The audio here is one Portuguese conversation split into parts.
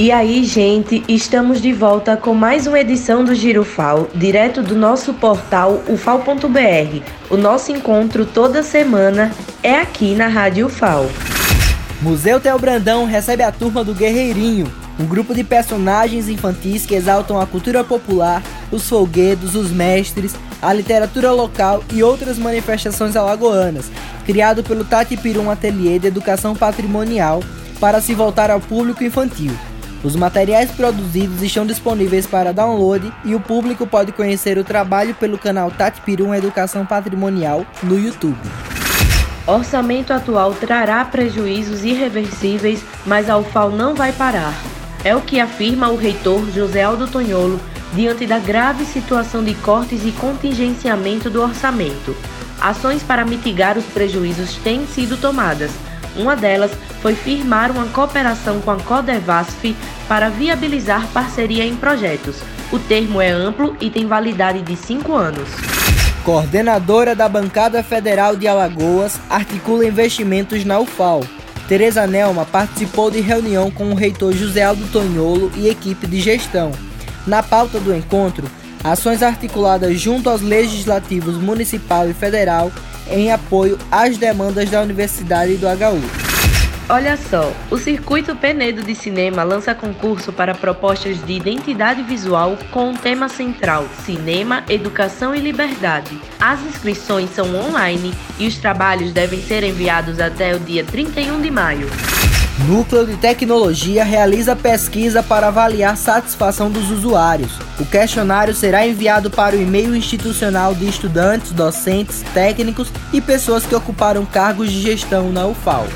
E aí, gente, estamos de volta com mais uma edição do Giro FAO, direto do nosso portal ufal.br. O nosso encontro toda semana é aqui na Rádio UFAO. Museu Tel Brandão recebe a turma do Guerreirinho, um grupo de personagens infantis que exaltam a cultura popular, os folguedos, os mestres, a literatura local e outras manifestações alagoanas, criado pelo Tati Pirum Ateliê de Educação Patrimonial para se voltar ao público infantil. Os materiais produzidos estão disponíveis para download e o público pode conhecer o trabalho pelo canal Tati Pirum Educação Patrimonial no YouTube. Orçamento atual trará prejuízos irreversíveis, mas a UFAL não vai parar. É o que afirma o reitor José Aldo Tonholo diante da grave situação de cortes e contingenciamento do orçamento. Ações para mitigar os prejuízos têm sido tomadas uma delas foi firmar uma cooperação com a Codevasf para viabilizar parceria em projetos. O termo é amplo e tem validade de cinco anos. Coordenadora da Bancada Federal de Alagoas articula investimentos na UFAL. Tereza Nelma participou de reunião com o reitor José Aldo Tonholo e equipe de gestão. Na pauta do encontro, ações articuladas junto aos legislativos municipal e federal em apoio às demandas da Universidade do HU. Olha só, o Circuito Penedo de Cinema lança concurso para propostas de identidade visual com o tema central Cinema, Educação e Liberdade. As inscrições são online e os trabalhos devem ser enviados até o dia 31 de maio. Núcleo de Tecnologia realiza pesquisa para avaliar satisfação dos usuários. O questionário será enviado para o e-mail institucional de estudantes, docentes, técnicos e pessoas que ocuparam cargos de gestão na UFAL.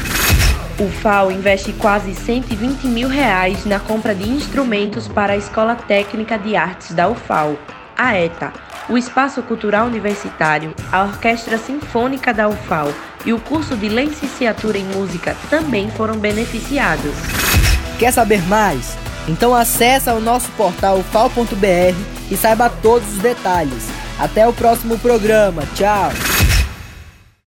O FAO investe quase 120 mil reais na compra de instrumentos para a Escola Técnica de Artes da UFAL, a ETA, o Espaço Cultural Universitário, a Orquestra Sinfônica da UFAL e o curso de licenciatura em música também foram beneficiados. Quer saber mais? Então acesse o nosso portal ufal.br e saiba todos os detalhes. Até o próximo programa. Tchau!